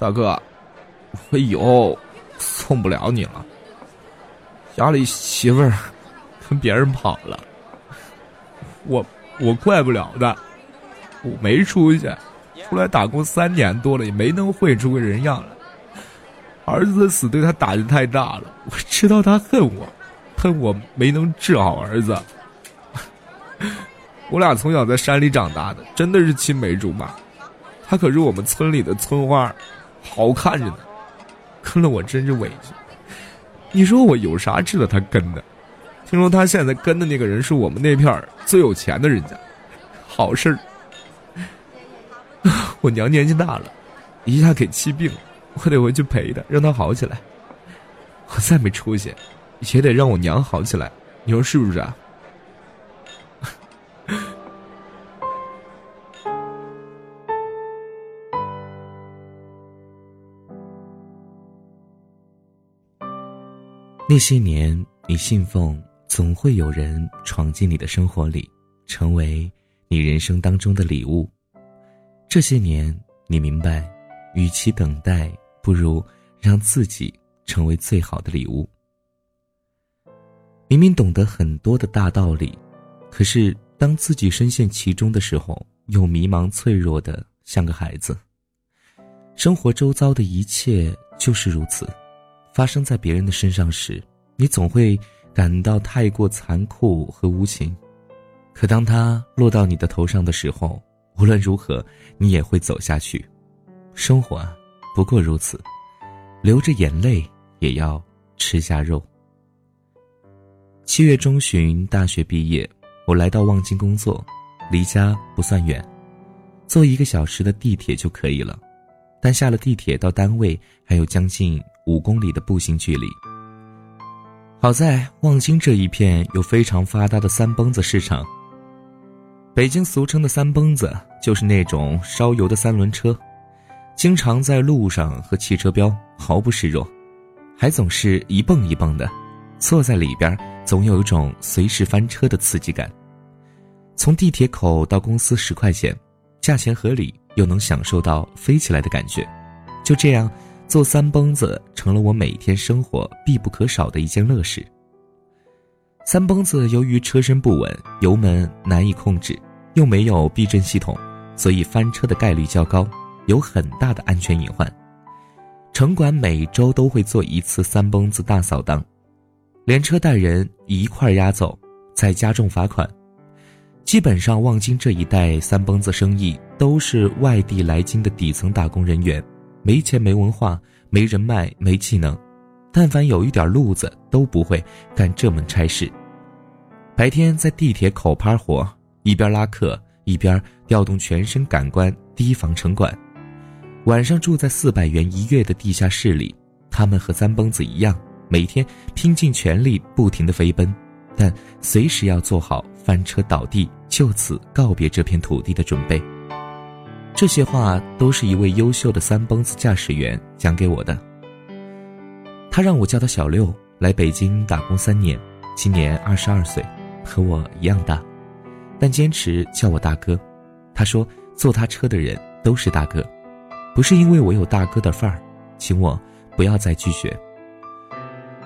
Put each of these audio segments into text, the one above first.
大哥，我以后送不了你了。家里媳妇儿跟别人跑了，我我怪不了的，我没出息，出来打工三年多了，也没能混出个人样来。儿子的死对他打击太大了，我知道他恨我，恨我没能治好儿子。我俩从小在山里长大的，真的是青梅竹马。他可是我们村里的村花，好看着呢，跟了我真是委屈。你说我有啥值得他跟的？听说他现在跟的那个人是我们那片最有钱的人家，好事儿。我娘年纪大了，一下给气病了，我得回去陪她，让她好起来。我再没出息，也得让我娘好起来，你说是不是啊？那些年，你信奉总会有人闯进你的生活里，成为你人生当中的礼物。这些年，你明白，与其等待，不如让自己成为最好的礼物。明明懂得很多的大道理，可是当自己深陷其中的时候，又迷茫脆弱的像个孩子。生活周遭的一切就是如此。发生在别人的身上时，你总会感到太过残酷和无情；可当它落到你的头上的时候，无论如何，你也会走下去。生活啊，不过如此，流着眼泪也要吃下肉。七月中旬，大学毕业，我来到望京工作，离家不算远，坐一个小时的地铁就可以了。但下了地铁到单位还有将近。五公里的步行距离。好在望京这一片有非常发达的三蹦子市场。北京俗称的三蹦子，就是那种烧油的三轮车，经常在路上和汽车飙，毫不示弱，还总是一蹦一蹦的，坐在里边总有一种随时翻车的刺激感。从地铁口到公司十块钱，价钱合理，又能享受到飞起来的感觉，就这样。坐三蹦子成了我每天生活必不可少的一件乐事。三蹦子由于车身不稳，油门难以控制，又没有避震系统，所以翻车的概率较高，有很大的安全隐患。城管每周都会做一次三蹦子大扫荡，连车带人一块押走，再加重罚款。基本上望京这一带三蹦子生意都是外地来京的底层打工人员。没钱、没文化、没人脉、没技能，但凡有一点路子，都不会干这门差事。白天在地铁口趴活，一边拉客，一边调动全身感官提防城管；晚上住在四百元一月的地下室里，他们和三蹦子一样，每天拼尽全力，不停的飞奔，但随时要做好翻车倒地、就此告别这片土地的准备。这些话都是一位优秀的三蹦子驾驶员讲给我的。他让我叫他小六，来北京打工三年，今年二十二岁，和我一样大，但坚持叫我大哥。他说坐他车的人都是大哥，不是因为我有大哥的范儿，请我不要再拒绝。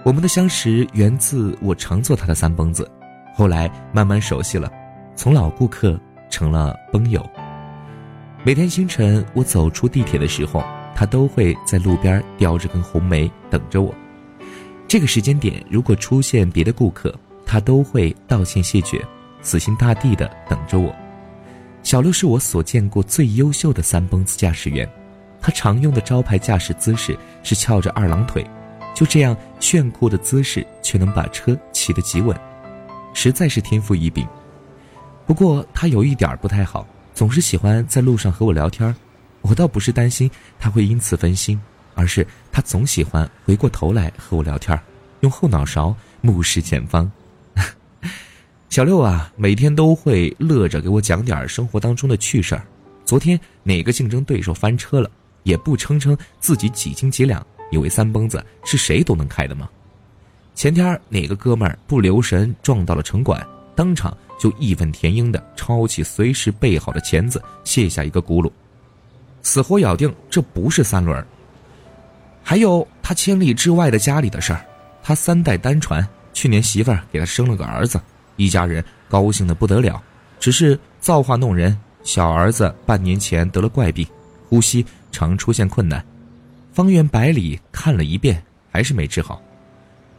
我们的相识源自我常坐他的三蹦子，后来慢慢熟悉了，从老顾客成了奔友。每天清晨，我走出地铁的时候，他都会在路边叼着根红梅等着我。这个时间点，如果出现别的顾客，他都会道歉谢绝，死心塌地的等着我。小六是我所见过最优秀的三蹦子驾驶员，他常用的招牌驾驶姿势是翘着二郎腿，就这样炫酷的姿势却能把车骑得极稳，实在是天赋异禀。不过他有一点不太好。总是喜欢在路上和我聊天我倒不是担心他会因此分心，而是他总喜欢回过头来和我聊天用后脑勺目视前方。小六啊，每天都会乐着给我讲点生活当中的趣事儿。昨天哪个竞争对手翻车了，也不称称自己几斤几两，以为三蹦子是谁都能开的吗？前天哪个哥们儿不留神撞到了城管，当场。就义愤填膺的抄起随时备好的钳子，卸下一个轱辘，死活咬定这不是三轮，还有他千里之外的家里的事儿，他三代单传，去年媳妇儿给他生了个儿子，一家人高兴的不得了。只是造化弄人，小儿子半年前得了怪病，呼吸常出现困难，方圆百里看了一遍，还是没治好。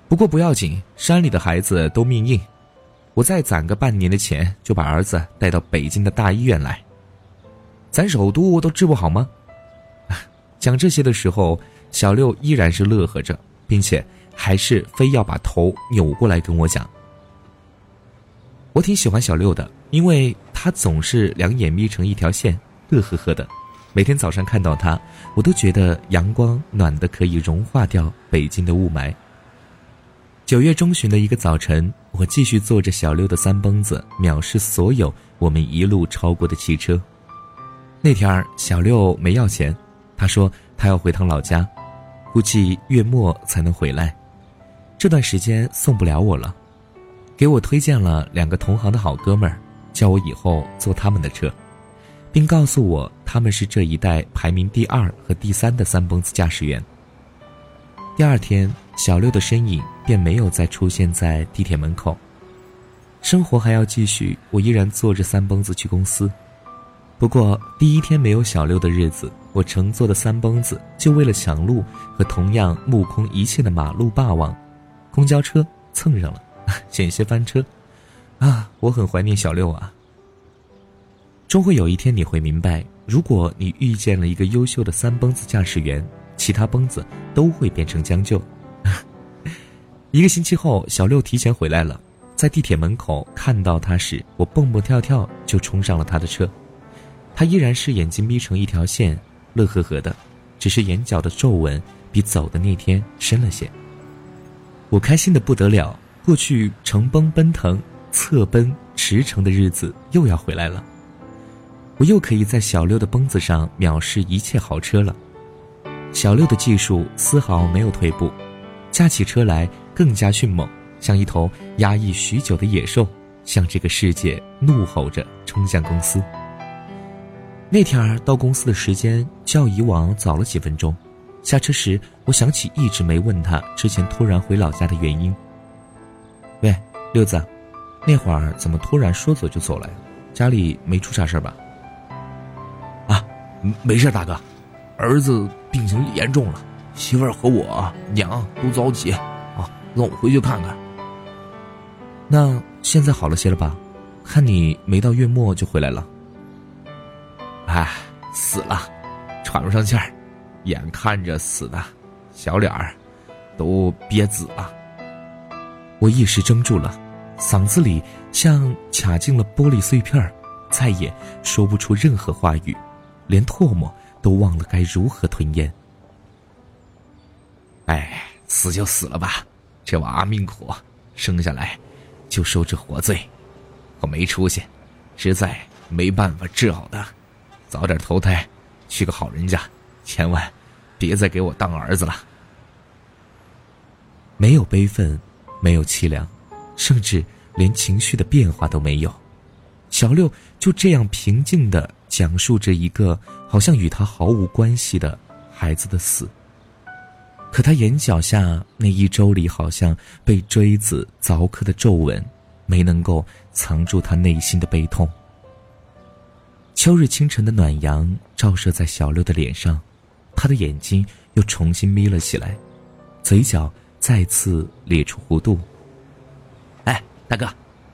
不过不要紧，山里的孩子都命硬，我再攒个半年的钱，就把儿子带到北京的大医院来。咱首都都治不好吗？讲这些的时候，小六依然是乐呵着，并且还是非要把头扭过来跟我讲。我挺喜欢小六的，因为他总是两眼眯成一条线，乐呵呵的。每天早上看到他，我都觉得阳光暖的可以融化掉北京的雾霾。九月中旬的一个早晨，我继续坐着小六的三蹦子，藐视所有我们一路超过的汽车。那天儿小六没要钱。他说他要回趟老家，估计月末才能回来，这段时间送不了我了，给我推荐了两个同行的好哥们儿，叫我以后坐他们的车，并告诉我他们是这一代排名第二和第三的三蹦子驾驶员。第二天，小六的身影便没有再出现在地铁门口，生活还要继续，我依然坐着三蹦子去公司。不过第一天没有小六的日子。我乘坐的三蹦子，就为了抢路和同样目空一切的马路霸王，公交车蹭上了，险些翻车，啊！我很怀念小六啊。终会有一天你会明白，如果你遇见了一个优秀的三蹦子驾驶员，其他蹦子都会变成将就。一个星期后，小六提前回来了，在地铁门口看到他时，我蹦蹦跳跳就冲上了他的车，他依然是眼睛眯成一条线。乐呵呵的，只是眼角的皱纹比走的那天深了些。我开心的不得了，过去乘奔奔腾、侧奔驰骋的日子又要回来了。我又可以在小六的蹦子上藐视一切豪车了。小六的技术丝毫没有退步，驾起车来更加迅猛，像一头压抑许久的野兽，向这个世界怒吼着冲向公司。那天儿到公司的时间较以往早了几分钟，下车时我想起一直没问他之前突然回老家的原因。喂，六子，那会儿怎么突然说走就走了呀？家里没出啥事吧？啊，没事，大哥，儿子病情严重了，媳妇儿和我娘都着急，让我回去看看。那现在好了些了吧？看你没到月末就回来了。哎，死了，喘不上气儿，眼看着死的，小脸儿都憋紫了。我一时怔住了，嗓子里像卡进了玻璃碎片再也说不出任何话语，连唾沫都忘了该如何吞咽。哎，死就死了吧，这娃命苦，生下来就受这活罪，我没出息，实在没办法治好他。早点投胎，去个好人家，千万别再给我当儿子了。没有悲愤，没有凄凉，甚至连情绪的变化都没有。小六就这样平静的讲述着一个好像与他毫无关系的孩子的死。可他眼角下那一周里好像被锥子凿刻的皱纹，没能够藏住他内心的悲痛。秋日清晨的暖阳照射在小六的脸上，他的眼睛又重新眯了起来，嘴角再次咧出弧度。哎，大哥，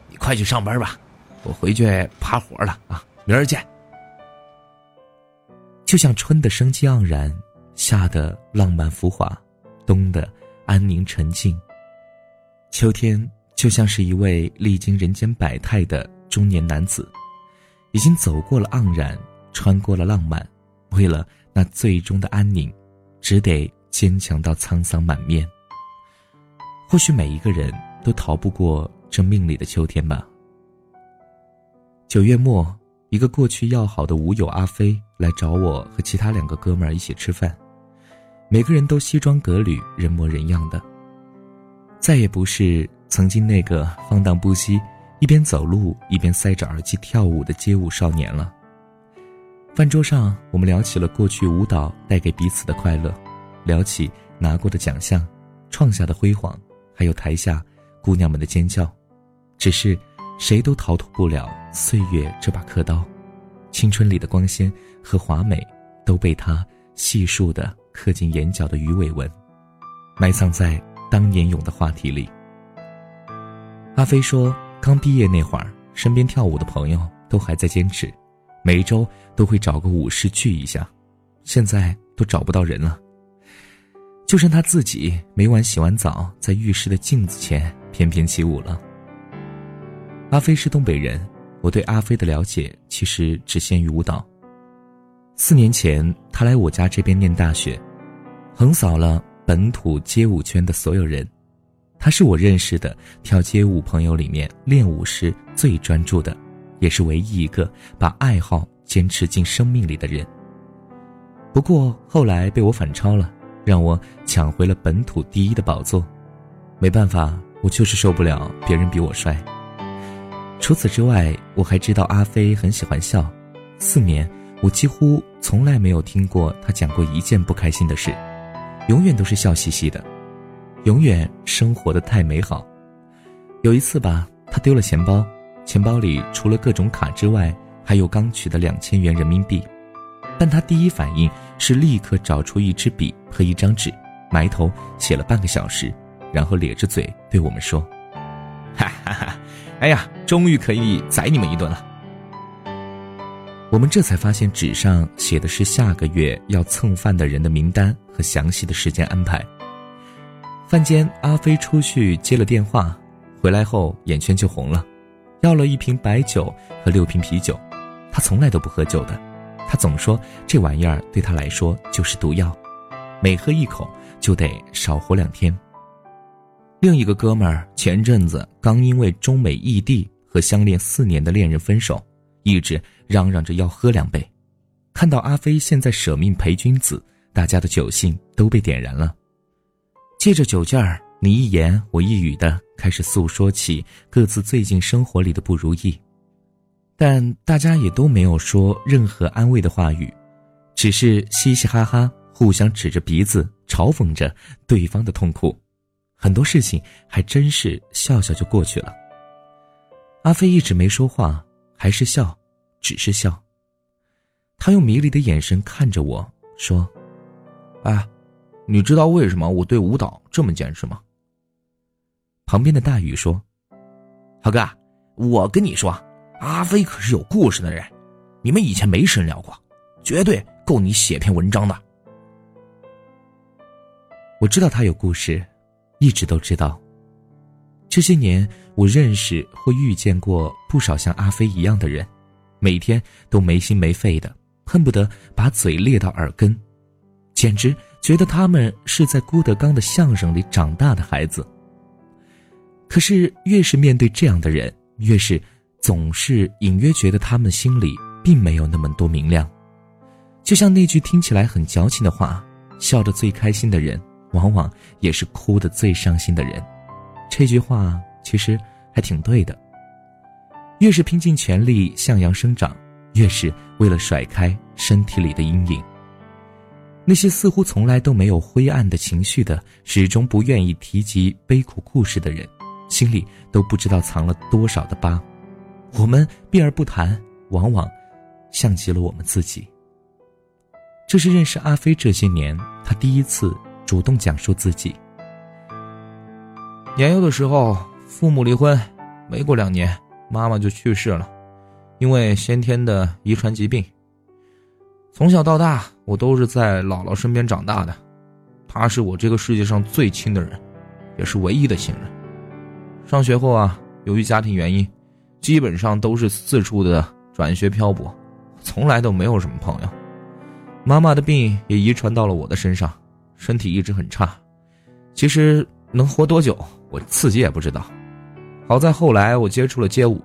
你快去上班吧，我回去趴活了啊！明儿见。就像春的生机盎然，夏的浪漫浮华，冬的安宁沉静，秋天就像是一位历经人间百态的中年男子。已经走过了盎然，穿过了浪漫，为了那最终的安宁，只得坚强到沧桑满面。或许每一个人都逃不过这命里的秋天吧。九月末，一个过去要好的舞友阿飞来找我和其他两个哥们儿一起吃饭，每个人都西装革履、人模人样的，再也不是曾经那个放荡不羁。一边走路一边塞着耳机跳舞的街舞少年了。饭桌上，我们聊起了过去舞蹈带给彼此的快乐，聊起拿过的奖项，创下的辉煌，还有台下姑娘们的尖叫。只是，谁都逃脱不了岁月这把刻刀，青春里的光鲜和华美，都被他细数的刻进眼角的鱼尾纹，埋藏在当年勇的话题里。阿飞说，刚毕业那会儿，身边跳舞的朋友都还在坚持，每周都会找个舞室聚一下，现在都找不到人了。就剩他自己每晚洗完澡，在浴室的镜子前翩翩起舞了。阿飞是东北人，我对阿飞的了解其实只限于舞蹈。四年前，他来我家这边念大学，横扫了本土街舞圈的所有人。他是我认识的跳街舞朋友里面练舞时最专注的，也是唯一一个把爱好坚持进生命里的人。不过后来被我反超了，让我抢回了本土第一的宝座。没办法，我就是受不了别人比我帅。除此之外，我还知道阿飞很喜欢笑。四年，我几乎从来没有听过他讲过一件不开心的事，永远都是笑嘻嘻的。永远生活的太美好。有一次吧，他丢了钱包，钱包里除了各种卡之外，还有刚取的两千元人民币。但他第一反应是立刻找出一支笔和一张纸，埋头写了半个小时，然后咧着嘴对我们说：“哈哈哈，哎呀，终于可以宰你们一顿了。”我们这才发现纸上写的是下个月要蹭饭的人的名单和详细的时间安排。饭间，阿飞出去接了电话，回来后眼圈就红了，要了一瓶白酒和六瓶啤酒。他从来都不喝酒的，他总说这玩意儿对他来说就是毒药，每喝一口就得少活两天。另一个哥们儿前阵子刚因为中美异地和相恋四年的恋人分手，一直嚷嚷着要喝两杯。看到阿飞现在舍命陪君子，大家的酒兴都被点燃了。借着酒劲儿，你一言我一语的开始诉说起各自最近生活里的不如意，但大家也都没有说任何安慰的话语，只是嘻嘻哈哈，互相指着鼻子嘲讽着对方的痛苦，很多事情还真是笑笑就过去了。阿飞一直没说话，还是笑，只是笑。他用迷离的眼神看着我说：“啊。”你知道为什么我对舞蹈这么坚持吗？旁边的大宇说：“浩哥，我跟你说，阿飞可是有故事的人，你们以前没深聊过，绝对够你写篇文章的。”我知道他有故事，一直都知道。这些年，我认识或遇见过不少像阿飞一样的人，每天都没心没肺的，恨不得把嘴裂到耳根，简直。觉得他们是在郭德纲的相声里长大的孩子。可是越是面对这样的人，越是总是隐约觉得他们心里并没有那么多明亮。就像那句听起来很矫情的话：“笑得最开心的人，往往也是哭得最伤心的人。”这句话其实还挺对的。越是拼尽全力向阳生长，越是为了甩开身体里的阴影。那些似乎从来都没有灰暗的情绪的，始终不愿意提及悲苦故事的人，心里都不知道藏了多少的疤。我们避而不谈，往往像极了我们自己。这是认识阿飞这些年，他第一次主动讲述自己。年幼的时候，父母离婚，没过两年，妈妈就去世了，因为先天的遗传疾病。从小到大，我都是在姥姥身边长大的，她是我这个世界上最亲的人，也是唯一的亲人。上学后啊，由于家庭原因，基本上都是四处的转学漂泊，从来都没有什么朋友。妈妈的病也遗传到了我的身上，身体一直很差。其实能活多久，我自己也不知道。好在后来我接触了街舞，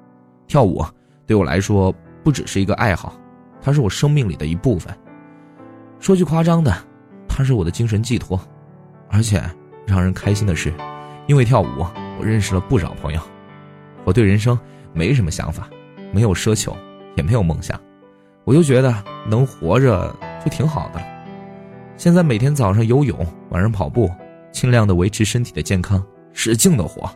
跳舞对我来说不只是一个爱好。它是我生命里的一部分。说句夸张的，它是我的精神寄托。而且让人开心的是，因为跳舞，我认识了不少朋友。我对人生没什么想法，没有奢求，也没有梦想，我就觉得能活着就挺好的。现在每天早上游泳，晚上跑步，尽量的维持身体的健康，使劲的活，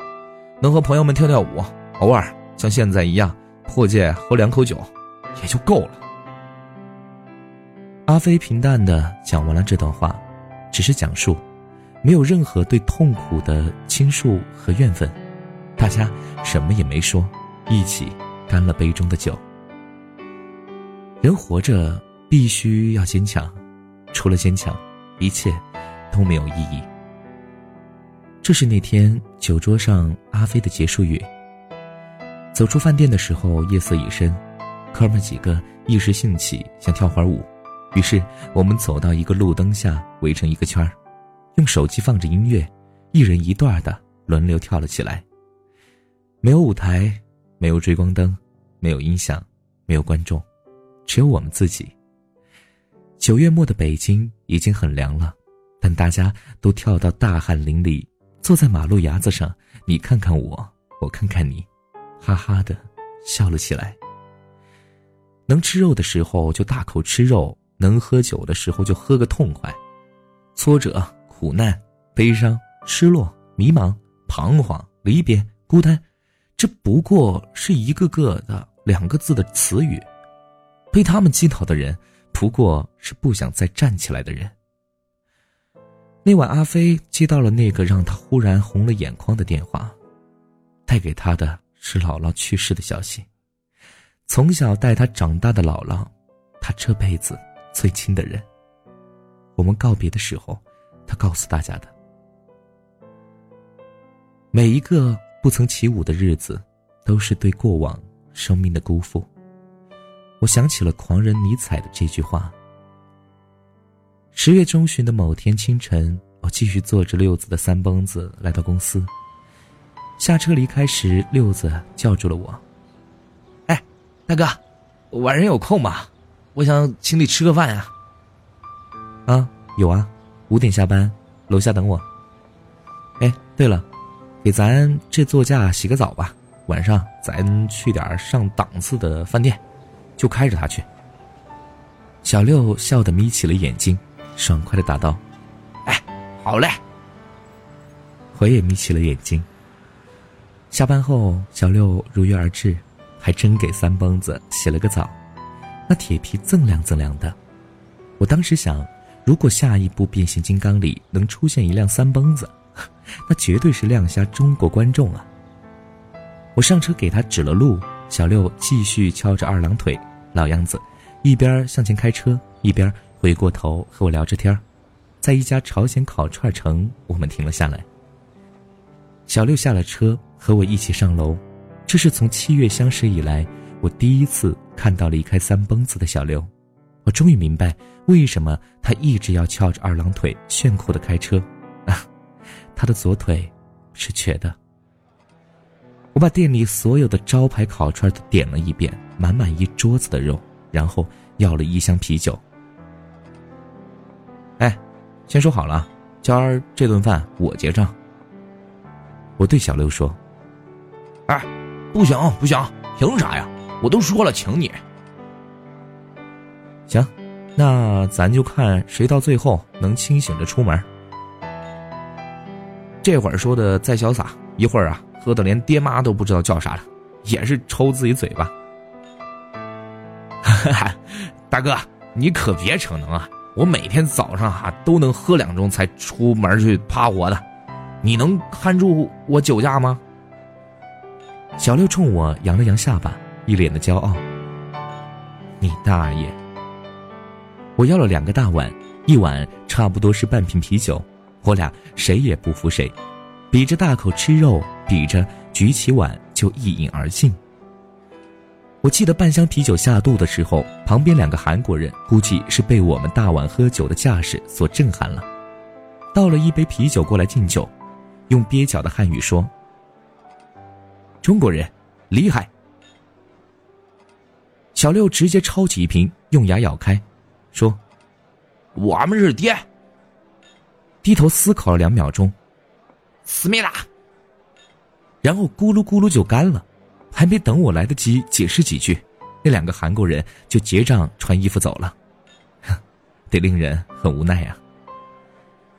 能和朋友们跳跳舞，偶尔像现在一样破戒喝两口酒，也就够了。阿飞平淡的讲完了这段话，只是讲述，没有任何对痛苦的倾诉和怨愤，大家什么也没说，一起干了杯中的酒。人活着必须要坚强，除了坚强，一切都没有意义。这是那天酒桌上阿飞的结束语。走出饭店的时候，夜色已深，哥们几个一时兴起想跳会儿舞。于是我们走到一个路灯下，围成一个圈儿，用手机放着音乐，一人一段的轮流跳了起来。没有舞台，没有追光灯，没有音响，没有观众，只有我们自己。九月末的北京已经很凉了，但大家都跳到大汗淋漓，坐在马路牙子上，你看看我，我看看你，哈哈的笑了起来。能吃肉的时候就大口吃肉。能喝酒的时候就喝个痛快，挫折、苦难、悲伤、失落、迷茫、彷徨、离别、孤单，这不过是一个个的两个字的词语。被他们击倒的人，不过是不想再站起来的人。那晚，阿飞接到了那个让他忽然红了眼眶的电话，带给他的是姥姥去世的消息。从小带他长大的姥姥，他这辈子。最亲的人。我们告别的时候，他告诉大家的：每一个不曾起舞的日子，都是对过往生命的辜负。我想起了狂人尼采的这句话。十月中旬的某天清晨，我继续坐着六子的三蹦子来到公司。下车离开时，六子叫住了我：“哎，大哥，晚上有空吗？”我想请你吃个饭呀。啊，有啊，五点下班，楼下等我。哎，对了，给咱这座驾洗个澡吧，晚上咱去点上档次的饭店，就开着它去。小六笑得眯起了眼睛，爽快的答道：“哎，好嘞。”我也眯起了眼睛。下班后，小六如约而至，还真给三蹦子洗了个澡。那铁皮锃亮锃亮的，我当时想，如果下一部变形金刚里能出现一辆三蹦子，那绝对是亮瞎中国观众啊！我上车给他指了路，小六继续翘着二郎腿，老样子，一边向前开车，一边回过头和我聊着天在一家朝鲜烤串城，我们停了下来。小六下了车，和我一起上楼，这是从七月相识以来。我第一次看到离开三蹦子的小刘，我终于明白为什么他一直要翘着二郎腿炫酷的开车，啊，他的左腿是瘸的。我把店里所有的招牌烤串都点了一遍，满满一桌子的肉，然后要了一箱啤酒。先说好了，今儿这顿饭我结账。我对小刘说：“哎，不行不行，凭啥呀？”我都说了，请你。行，那咱就看谁到最后能清醒着出门。这会儿说的再潇洒，一会儿啊，喝的连爹妈都不知道叫啥了，也是抽自己嘴巴。哈哈，大哥，你可别逞能啊！我每天早上哈都能喝两盅才出门去趴活的，你能看住我酒驾吗？小六冲我扬了扬下巴。一脸的骄傲。你大爷！我要了两个大碗，一碗差不多是半瓶啤酒，我俩谁也不服谁，比着大口吃肉，比着举起碗就一饮而尽。我记得半箱啤酒下肚的时候，旁边两个韩国人估计是被我们大碗喝酒的架势所震撼了，倒了一杯啤酒过来敬酒，用蹩脚的汉语说：“中国人，厉害。”小六直接抄起一瓶，用牙咬开，说：“我们是爹。”低头思考了两秒钟，思密达，然后咕噜咕噜就干了。还没等我来得及解释几句，那两个韩国人就结账、穿衣服走了，得令人很无奈呀。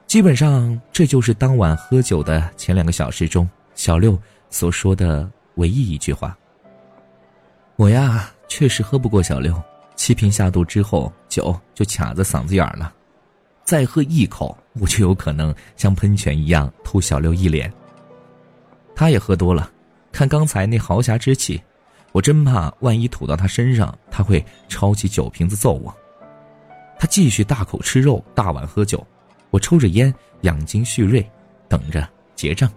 基本上，这就是当晚喝酒的前两个小时中，小六所说的唯一一句话。我呀，确实喝不过小六，七瓶下肚之后，酒就卡在嗓子眼儿了，再喝一口，我就有可能像喷泉一样吐小六一脸。他也喝多了，看刚才那豪侠之气，我真怕万一吐到他身上，他会抄起酒瓶子揍我。他继续大口吃肉，大碗喝酒，我抽着烟养精蓄锐，等着结账。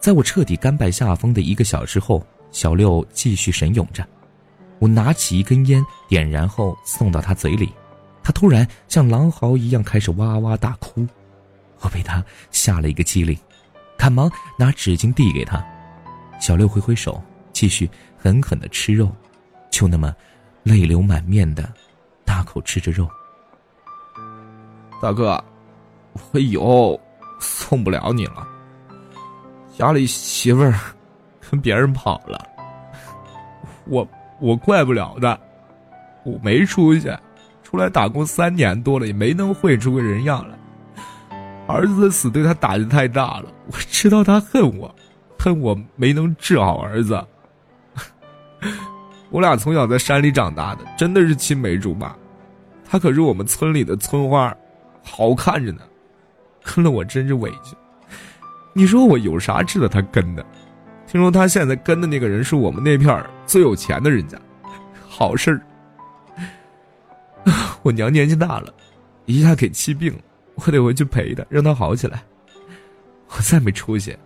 在我彻底甘拜下风的一个小时后，小六继续神勇着。我拿起一根烟，点燃后送到他嘴里，他突然像狼嚎一样开始哇哇大哭，我被他吓了一个机灵，赶忙拿纸巾递给他。小六挥挥手，继续狠狠的吃肉，就那么泪流满面的。大口吃着肉，大哥，我以后送不了你了。家里媳妇儿跟别人跑了，我我怪不了的，我没出息，出来打工三年多了，也没能混出个人样来。儿子的死对他打击太大了，我知道他恨我，恨我没能治好儿子。我俩从小在山里长大的，真的是青梅竹马。他可是我们村里的村花，好看着呢，跟了我真是委屈。你说我有啥值得他跟的？听说他现在跟的那个人是我们那片最有钱的人家，好事儿。我娘年纪大了，一下给气病了，我得回去陪她，让她好起来。我再没出息，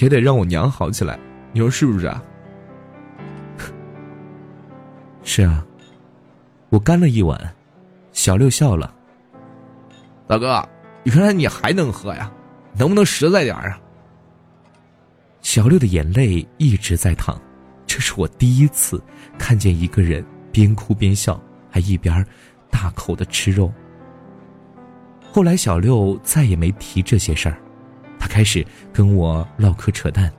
也得让我娘好起来。你说是不是啊？是啊，我干了一碗，小六笑了。大哥，原来你还能喝呀？能不能实在点啊？小六的眼泪一直在淌，这是我第一次看见一个人边哭边笑，还一边大口的吃肉。后来小六再也没提这些事儿，他开始跟我唠嗑扯淡。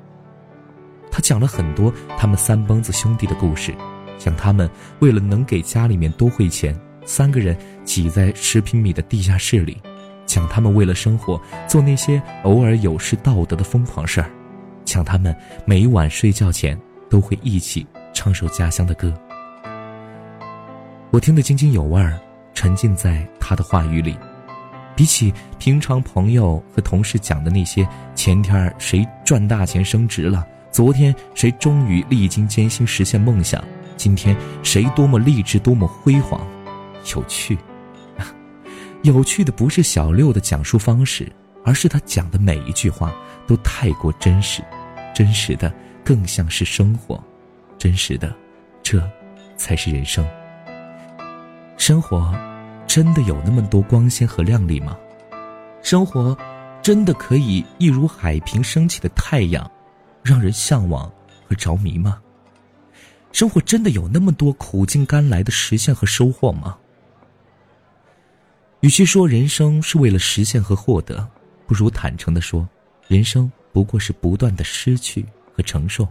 他讲了很多他们三帮子兄弟的故事。讲他们为了能给家里面多汇钱，三个人挤在十平米的地下室里；讲他们为了生活做那些偶尔有失道德的疯狂事儿；讲他们每晚睡觉前都会一起唱首家乡的歌。我听得津津有味儿，沉浸在他的话语里。比起平常朋友和同事讲的那些前天谁赚大钱升职了，昨天谁终于历经艰辛实现梦想。今天谁多么励志，多么辉煌，有趣。有趣的不是小六的讲述方式，而是他讲的每一句话都太过真实，真实的更像是生活，真实的，这才是人生。生活真的有那么多光鲜和亮丽吗？生活真的可以一如海平升起的太阳，让人向往和着迷吗？生活真的有那么多苦尽甘来的实现和收获吗？与其说人生是为了实现和获得，不如坦诚的说，人生不过是不断的失去和承受。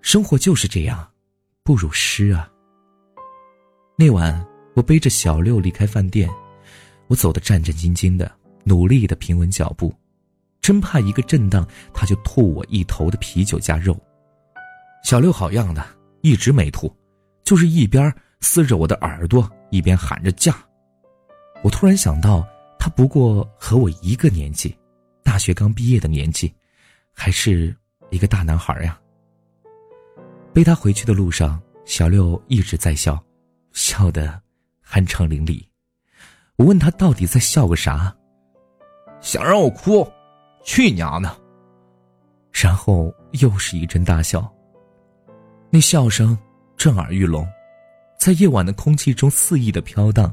生活就是这样，不如失啊。那晚，我背着小六离开饭店，我走得战战兢兢的，努力的平稳脚步，真怕一个震荡，他就吐我一头的啤酒加肉。小六好样的，一直没吐，就是一边撕着我的耳朵，一边喊着价。我突然想到，他不过和我一个年纪，大学刚毕业的年纪，还是一个大男孩呀。背他回去的路上，小六一直在笑，笑得酣畅淋漓。我问他到底在笑个啥？想让我哭？去娘的！然后又是一阵大笑。那笑声震耳欲聋，在夜晚的空气中肆意的飘荡，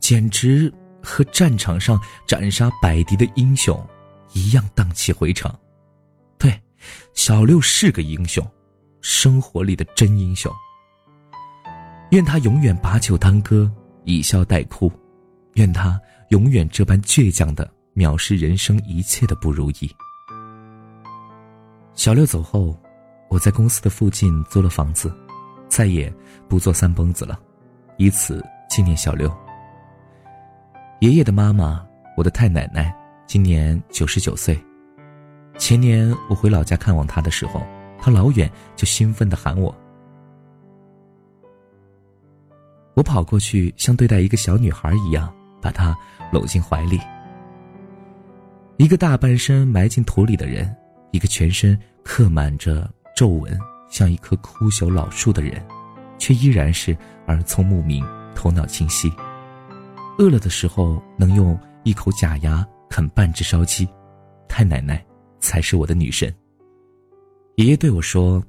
简直和战场上斩杀百敌的英雄一样荡气回肠。对，小六是个英雄，生活里的真英雄。愿他永远把酒当歌，以笑代哭；愿他永远这般倔强的藐视人生一切的不如意。小六走后。我在公司的附近租了房子，再也不做三蹦子了，以此纪念小六。爷爷的妈妈我的太奶奶今年九十九岁。前年我回老家看望她的时候，她老远就兴奋地喊我。我跑过去，像对待一个小女孩一样，把她搂进怀里。一个大半身埋进土里的人，一个全身刻满着皱纹，像一棵枯朽老树的人，却依然是耳聪目明、头脑清晰。饿了的时候能用一口假牙啃半只烧鸡，太奶奶才是我的女神。爷爷对我说：“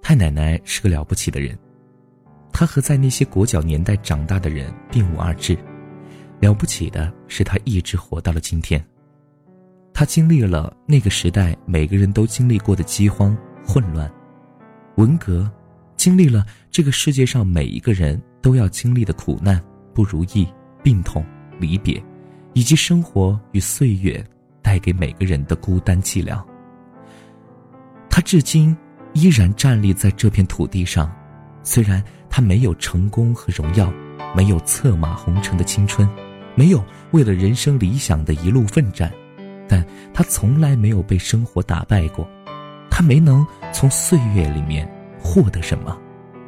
太奶奶是个了不起的人。”他和在那些裹脚年代长大的人并无二致，了不起的是他一直活到了今天。他经历了那个时代每个人都经历过的饥荒、混乱、文革，经历了这个世界上每一个人都要经历的苦难、不如意、病痛、离别，以及生活与岁月带给每个人的孤单寂寥。他至今依然站立在这片土地上，虽然。他没有成功和荣耀，没有策马红尘的青春，没有为了人生理想的一路奋战，但他从来没有被生活打败过。他没能从岁月里面获得什么，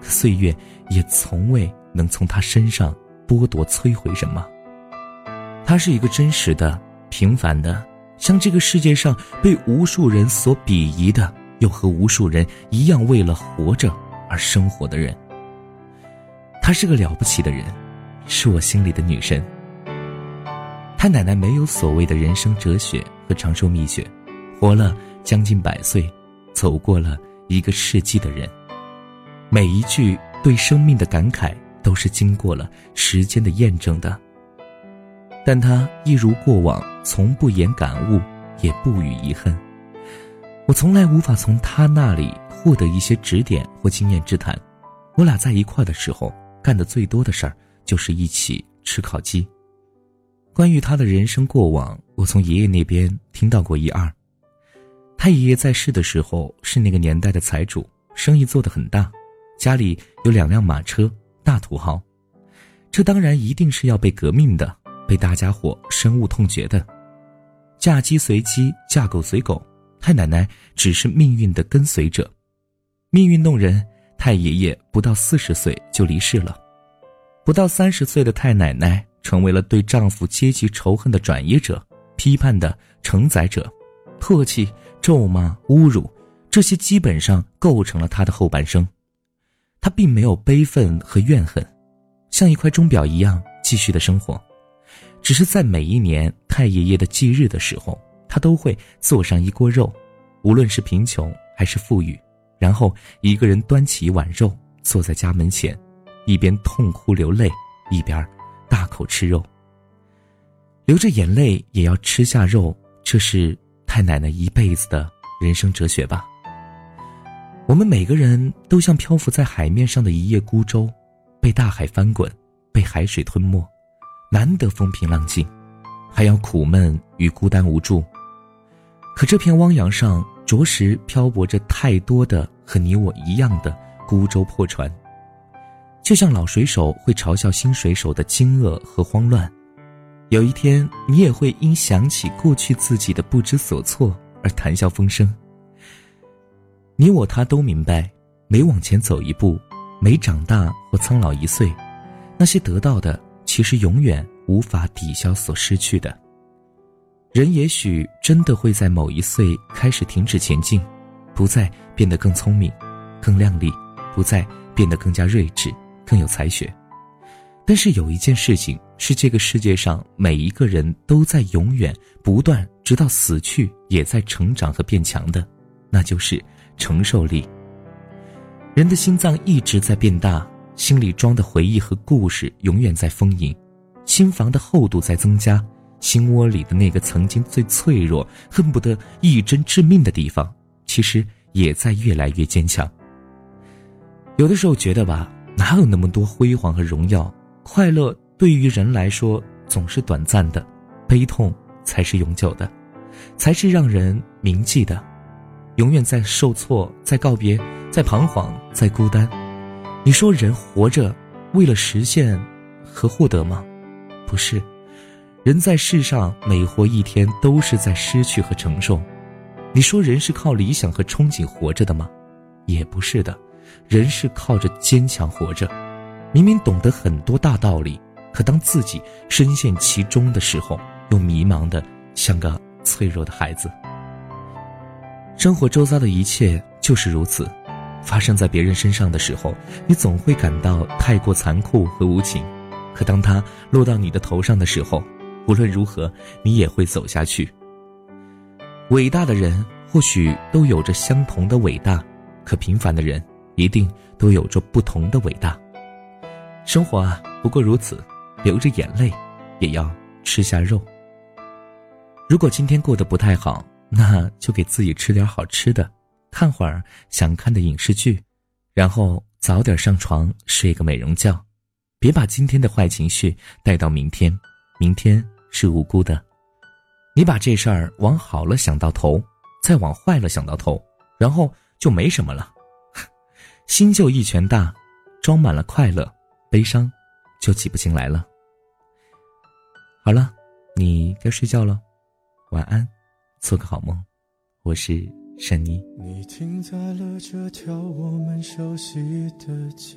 岁月也从未能从他身上剥夺摧毁什么。他是一个真实的、平凡的，像这个世界上被无数人所鄙夷的，又和无数人一样为了活着而生活的人。她是个了不起的人，是我心里的女神。太奶奶没有所谓的人生哲学和长寿秘诀，活了将近百岁，走过了一个世纪的人，每一句对生命的感慨都是经过了时间的验证的。但她一如过往，从不言感悟，也不语遗恨。我从来无法从她那里获得一些指点或经验之谈。我俩在一块的时候。干的最多的事儿就是一起吃烤鸡。关于他的人生过往，我从爷爷那边听到过一二。他爷爷在世的时候是那个年代的财主，生意做得很大，家里有两辆马车，大土豪。这当然一定是要被革命的，被大家伙深恶痛绝的。嫁鸡随鸡，嫁狗随狗，太奶奶只是命运的跟随者。命运弄人。太爷爷不到四十岁就离世了，不到三十岁的太奶奶成为了对丈夫阶级仇恨的转移者、批判的承载者，唾弃、咒骂、侮辱，这些基本上构成了她的后半生。她并没有悲愤和怨恨，像一块钟表一样继续的生活，只是在每一年太爷爷的忌日的时候，她都会做上一锅肉，无论是贫穷还是富裕。然后一个人端起一碗肉，坐在家门前，一边痛哭流泪，一边大口吃肉。流着眼泪也要吃下肉，这是太奶奶一辈子的人生哲学吧。我们每个人都像漂浮在海面上的一叶孤舟，被大海翻滚，被海水吞没，难得风平浪静，还要苦闷与孤单无助。可这片汪洋上。着实漂泊着太多的和你我一样的孤舟破船，就像老水手会嘲笑新水手的惊愕和慌乱，有一天你也会因想起过去自己的不知所措而谈笑风生。你我他都明白，每往前走一步，每长大或苍老一岁，那些得到的其实永远无法抵消所失去的。人也许真的会在某一岁开始停止前进，不再变得更聪明、更靓丽，不再变得更加睿智、更有才学。但是有一件事情是这个世界上每一个人都在永远不断，直到死去也在成长和变强的，那就是承受力。人的心脏一直在变大，心里装的回忆和故事永远在丰盈，心房的厚度在增加。心窝里的那个曾经最脆弱、恨不得一针致命的地方，其实也在越来越坚强。有的时候觉得吧，哪有那么多辉煌和荣耀？快乐对于人来说总是短暂的，悲痛才是永久的，才是让人铭记的。永远在受挫，在告别，在彷徨，在孤单。你说人活着，为了实现和获得吗？不是。人在世上每活一天都是在失去和承受。你说人是靠理想和憧憬活着的吗？也不是的，人是靠着坚强活着。明明懂得很多大道理，可当自己深陷其中的时候，又迷茫的像个脆弱的孩子。生活周遭的一切就是如此，发生在别人身上的时候，你总会感到太过残酷和无情；可当它落到你的头上的时候，无论如何，你也会走下去。伟大的人或许都有着相同的伟大，可平凡的人一定都有着不同的伟大。生活啊，不过如此，流着眼泪，也要吃下肉。如果今天过得不太好，那就给自己吃点好吃的，看会儿想看的影视剧，然后早点上床睡个美容觉，别把今天的坏情绪带到明天，明天是无辜的。你把这事儿往好了想到头，再往坏了想到头，然后就没什么了。心就一拳大，装满了快乐。悲伤，就挤不进来了。好了，你该睡觉了，晚安，做个好梦。我是珊妮。你停在了这条我们熟悉的街，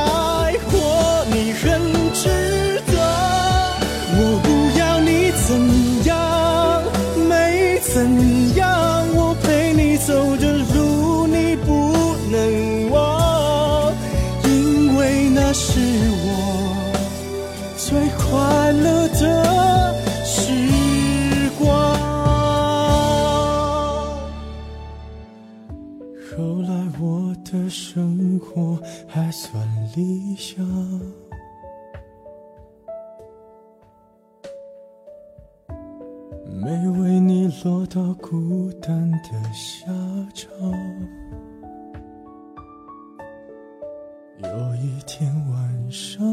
怎样。我陪你走的路，你不能忘，因为那是我最快乐的到孤单的下场。有一天晚上